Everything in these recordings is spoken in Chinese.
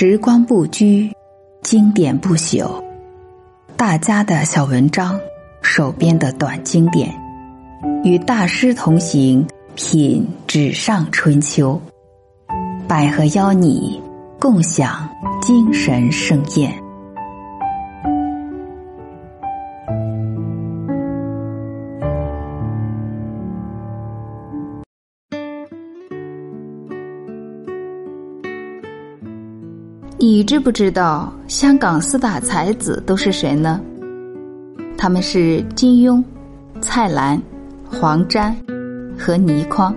时光不居，经典不朽。大家的小文章，手边的短经典，与大师同行，品纸上春秋。百合邀你共享精神盛宴。你知不知道香港四大才子都是谁呢？他们是金庸、蔡澜、黄沾和倪匡。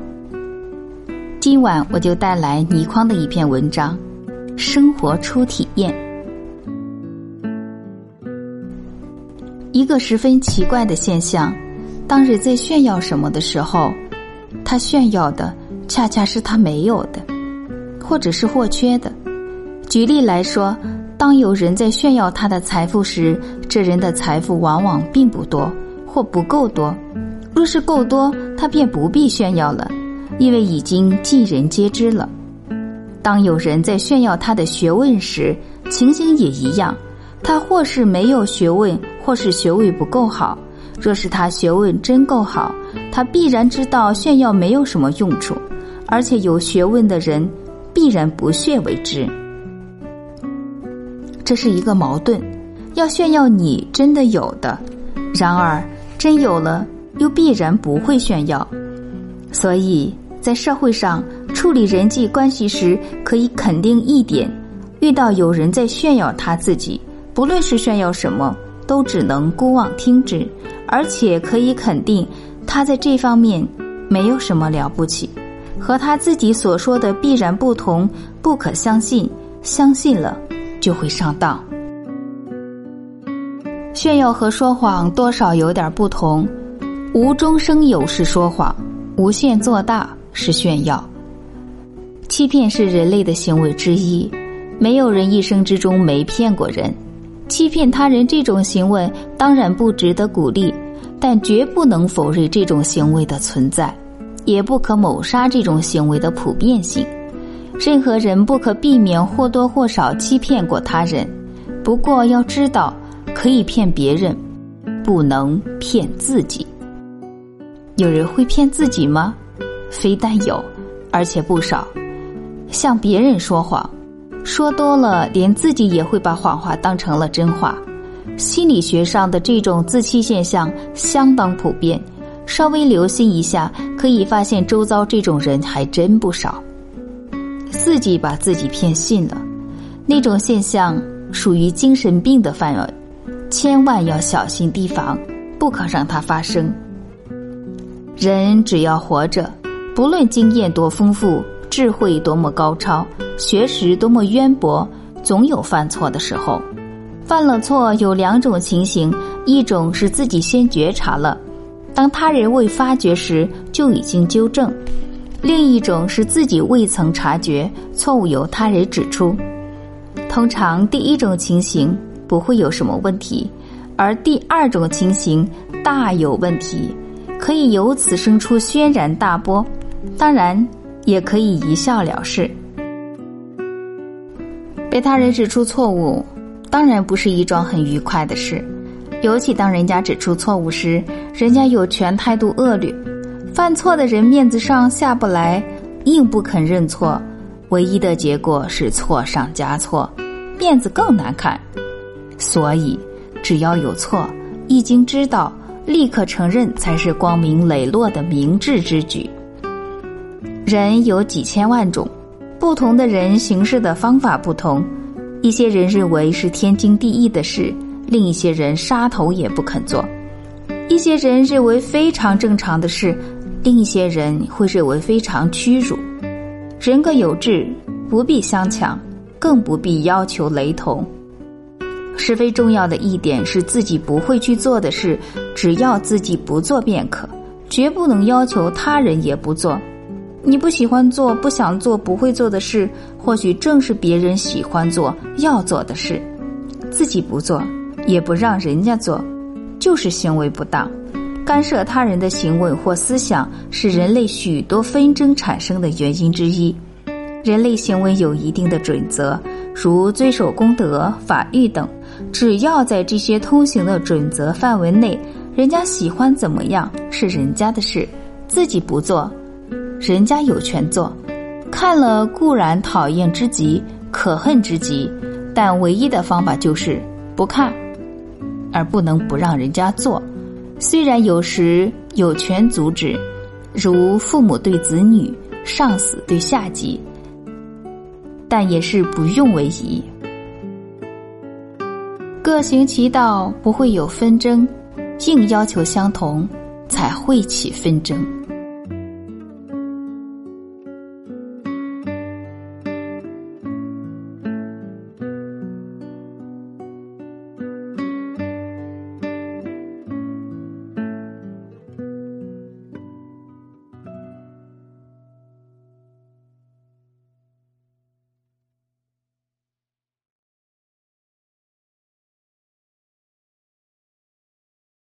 今晚我就带来倪匡的一篇文章《生活初体验》。一个十分奇怪的现象：当人在炫耀什么的时候，他炫耀的恰恰是他没有的，或者是或缺的。举例来说，当有人在炫耀他的财富时，这人的财富往往并不多或不够多。若是够多，他便不必炫耀了，因为已经尽人皆知了。当有人在炫耀他的学问时，情形也一样。他或是没有学问，或是学位不够好。若是他学问真够好，他必然知道炫耀没有什么用处，而且有学问的人必然不屑为之。这是一个矛盾，要炫耀你真的有的，然而真有了又必然不会炫耀。所以在社会上处理人际关系时，可以肯定一点：遇到有人在炫耀他自己，不论是炫耀什么，都只能孤妄听之，而且可以肯定他在这方面没有什么了不起，和他自己所说的必然不同，不可相信。相信了。就会上当。炫耀和说谎多少有点不同，无中生有是说谎，无限做大是炫耀。欺骗是人类的行为之一，没有人一生之中没骗过人。欺骗他人这种行为当然不值得鼓励，但绝不能否认这种行为的存在，也不可抹杀这种行为的普遍性。任何人不可避免或多或少欺骗过他人，不过要知道，可以骗别人，不能骗自己。有人会骗自己吗？非但有，而且不少。向别人说谎，说多了，连自己也会把谎话当成了真话。心理学上的这种自欺现象相当普遍，稍微留心一下，可以发现周遭这种人还真不少。自己把自己骗信了，那种现象属于精神病的范围，千万要小心提防，不可让它发生。人只要活着，不论经验多丰富，智慧多么高超，学识多么渊博，总有犯错的时候。犯了错有两种情形：一种是自己先觉察了，当他人未发觉时就已经纠正。另一种是自己未曾察觉错误，由他人指出。通常第一种情形不会有什么问题，而第二种情形大有问题，可以由此生出轩然大波。当然，也可以一笑了事。被他人指出错误，当然不是一桩很愉快的事，尤其当人家指出错误时，人家有权态度恶劣。犯错的人面子上下不来，硬不肯认错，唯一的结果是错上加错，面子更难看。所以，只要有错，一经知道，立刻承认才是光明磊落的明智之举。人有几千万种，不同的人行事的方法不同，一些人认为是天经地义的事，另一些人杀头也不肯做；一些人认为非常正常的事。另一些人会认为非常屈辱，人各有志，不必相抢，更不必要求雷同。十分重要的一点是自己不会去做的事，只要自己不做便可，绝不能要求他人也不做。你不喜欢做、不想做、不会做的事，或许正是别人喜欢做、要做的事，自己不做，也不让人家做，就是行为不当。干涉他人的行为或思想是人类许多纷争产生的原因之一。人类行为有一定的准则，如遵守公德、法律等，只要在这些通行的准则范围内，人家喜欢怎么样是人家的事，自己不做，人家有权做。看了固然讨厌之极、可恨之极，但唯一的方法就是不看，而不能不让人家做。虽然有时有权阻止，如父母对子女、上司对下级。但也是不用为宜，各行其道，不会有纷争；硬要求相同，才会起纷争。